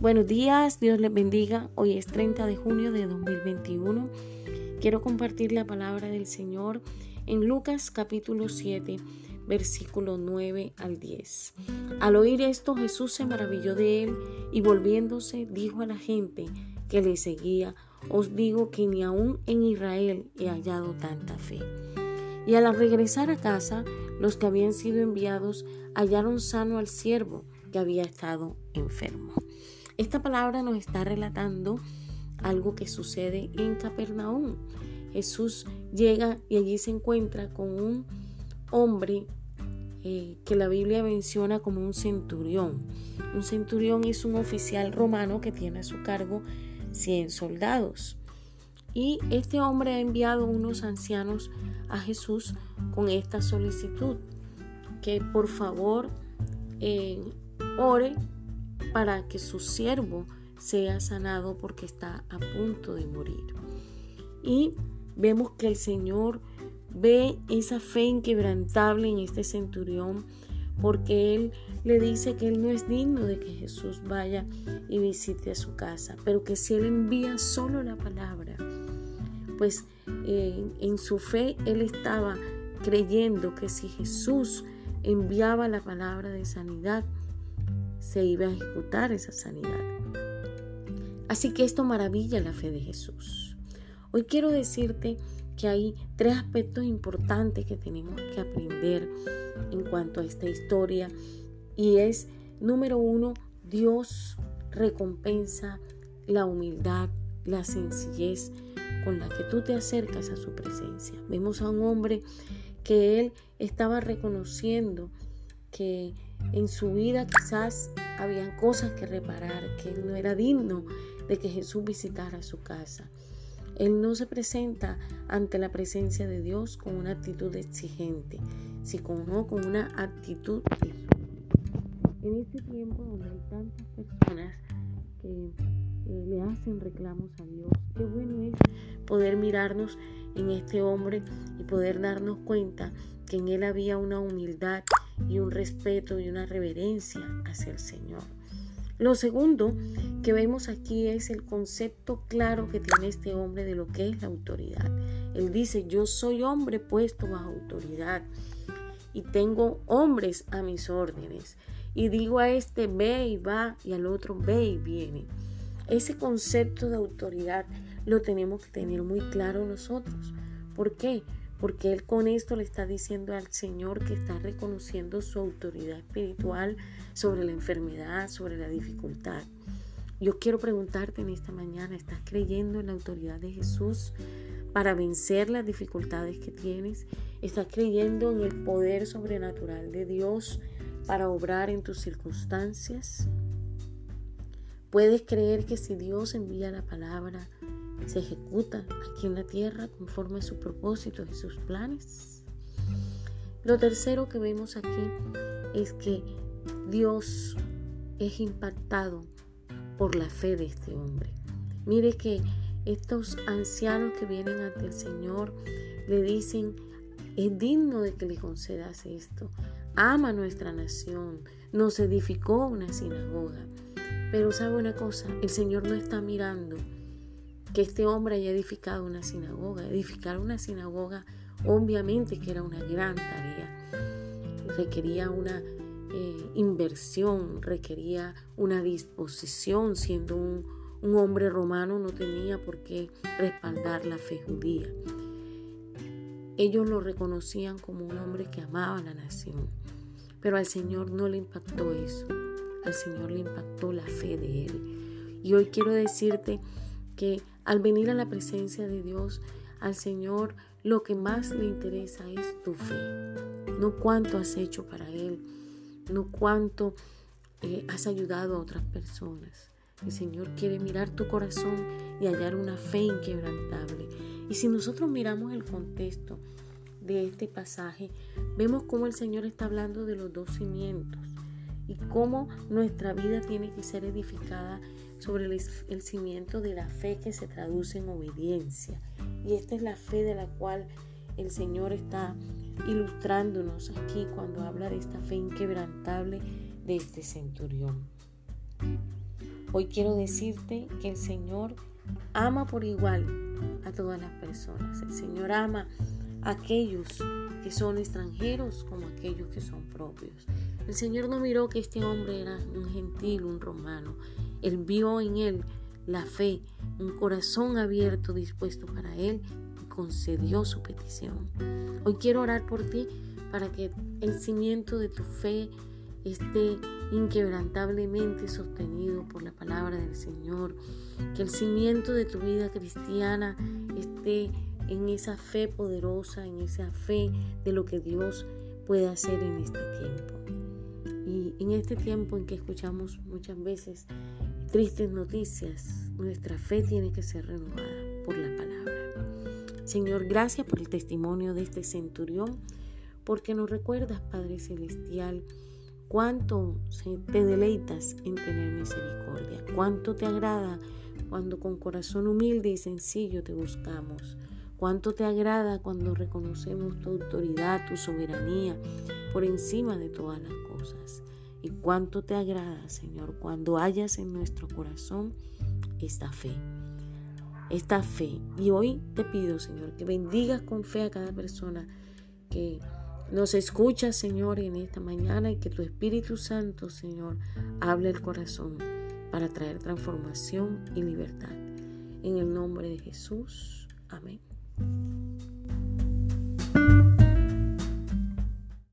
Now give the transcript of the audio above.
Buenos días, Dios les bendiga. Hoy es 30 de junio de 2021. Quiero compartir la palabra del Señor en Lucas capítulo 7, versículo 9 al 10. Al oír esto, Jesús se maravilló de él y volviéndose dijo a la gente que le seguía, os digo que ni aún en Israel he hallado tanta fe. Y al regresar a casa, los que habían sido enviados hallaron sano al siervo que había estado enfermo. Esta palabra nos está relatando algo que sucede en Capernaum. Jesús llega y allí se encuentra con un hombre eh, que la Biblia menciona como un centurión. Un centurión es un oficial romano que tiene a su cargo 100 soldados. Y este hombre ha enviado unos ancianos a Jesús con esta solicitud, que por favor eh, ore para que su siervo sea sanado porque está a punto de morir. Y vemos que el Señor ve esa fe inquebrantable en este centurión porque él le dice que él no es digno de que Jesús vaya y visite a su casa, pero que si él envía solo la palabra, pues eh, en su fe él estaba creyendo que si Jesús enviaba la palabra de sanidad, se iba a ejecutar esa sanidad. Así que esto maravilla la fe de Jesús. Hoy quiero decirte que hay tres aspectos importantes que tenemos que aprender en cuanto a esta historia y es, número uno, Dios recompensa la humildad, la sencillez con la que tú te acercas a su presencia. Vemos a un hombre que él estaba reconociendo que en su vida quizás habían cosas que reparar, que él no era digno de que Jesús visitara su casa. Él no se presenta ante la presencia de Dios con una actitud exigente, sino con una actitud de En este tiempo donde hay tantas personas que eh, le hacen reclamos a Dios, qué bueno es poder mirarnos en este hombre y poder darnos cuenta que en él había una humildad y un respeto y una reverencia hacia el Señor. Lo segundo que vemos aquí es el concepto claro que tiene este hombre de lo que es la autoridad. Él dice, yo soy hombre puesto bajo autoridad y tengo hombres a mis órdenes. Y digo a este ve y va y al otro ve y viene. Ese concepto de autoridad lo tenemos que tener muy claro nosotros. ¿Por qué? Porque Él con esto le está diciendo al Señor que está reconociendo su autoridad espiritual sobre la enfermedad, sobre la dificultad. Yo quiero preguntarte en esta mañana, ¿estás creyendo en la autoridad de Jesús para vencer las dificultades que tienes? ¿Estás creyendo en el poder sobrenatural de Dios para obrar en tus circunstancias? ¿Puedes creer que si Dios envía la palabra, se ejecuta aquí en la tierra conforme a su propósito y sus planes. Lo tercero que vemos aquí es que Dios es impactado por la fe de este hombre. Mire que estos ancianos que vienen ante el Señor le dicen, es digno de que le concedas esto. Ama nuestra nación, nos edificó una sinagoga. Pero sabe una cosa, el Señor no está mirando que este hombre haya edificado una sinagoga. Edificar una sinagoga obviamente que era una gran tarea. Requería una eh, inversión, requería una disposición, siendo un, un hombre romano no tenía por qué respaldar la fe judía. Ellos lo reconocían como un hombre que amaba la nación, pero al Señor no le impactó eso, al Señor le impactó la fe de él. Y hoy quiero decirte que al venir a la presencia de Dios, al Señor, lo que más le interesa es tu fe, no cuánto has hecho para Él, no cuánto eh, has ayudado a otras personas. El Señor quiere mirar tu corazón y hallar una fe inquebrantable. Y si nosotros miramos el contexto de este pasaje, vemos cómo el Señor está hablando de los dos cimientos y cómo nuestra vida tiene que ser edificada sobre el, cimiento de la fe que se traduce en obediencia. Y esta es la fe de la cual el Señor está ilustrándonos aquí cuando habla de esta fe inquebrantable de este centurión. Hoy quiero decirte que el Señor ama por igual a todas las personas. El Señor ama aquellos que son extranjeros como aquellos que son propios. El Señor no miró que este hombre era un gentil, un romano. Él vio en él la fe, un corazón abierto, dispuesto para él y concedió su petición. Hoy quiero orar por ti para que el cimiento de tu fe esté inquebrantablemente sostenido por la palabra del Señor, que el cimiento de tu vida cristiana esté en esa fe poderosa, en esa fe de lo que Dios puede hacer en este tiempo. Y en este tiempo en que escuchamos muchas veces tristes noticias, nuestra fe tiene que ser renovada por la palabra. Señor, gracias por el testimonio de este centurión, porque nos recuerdas, Padre Celestial, cuánto te deleitas en tener misericordia, cuánto te agrada cuando con corazón humilde y sencillo te buscamos, cuánto te agrada cuando reconocemos tu autoridad, tu soberanía por encima de todas las cosas. Y cuánto te agrada, Señor, cuando hayas en nuestro corazón esta fe. Esta fe. Y hoy te pido, Señor, que bendigas con fe a cada persona que nos escucha, Señor, en esta mañana y que tu Espíritu Santo, Señor, hable el corazón para traer transformación y libertad. En el nombre de Jesús. Amén.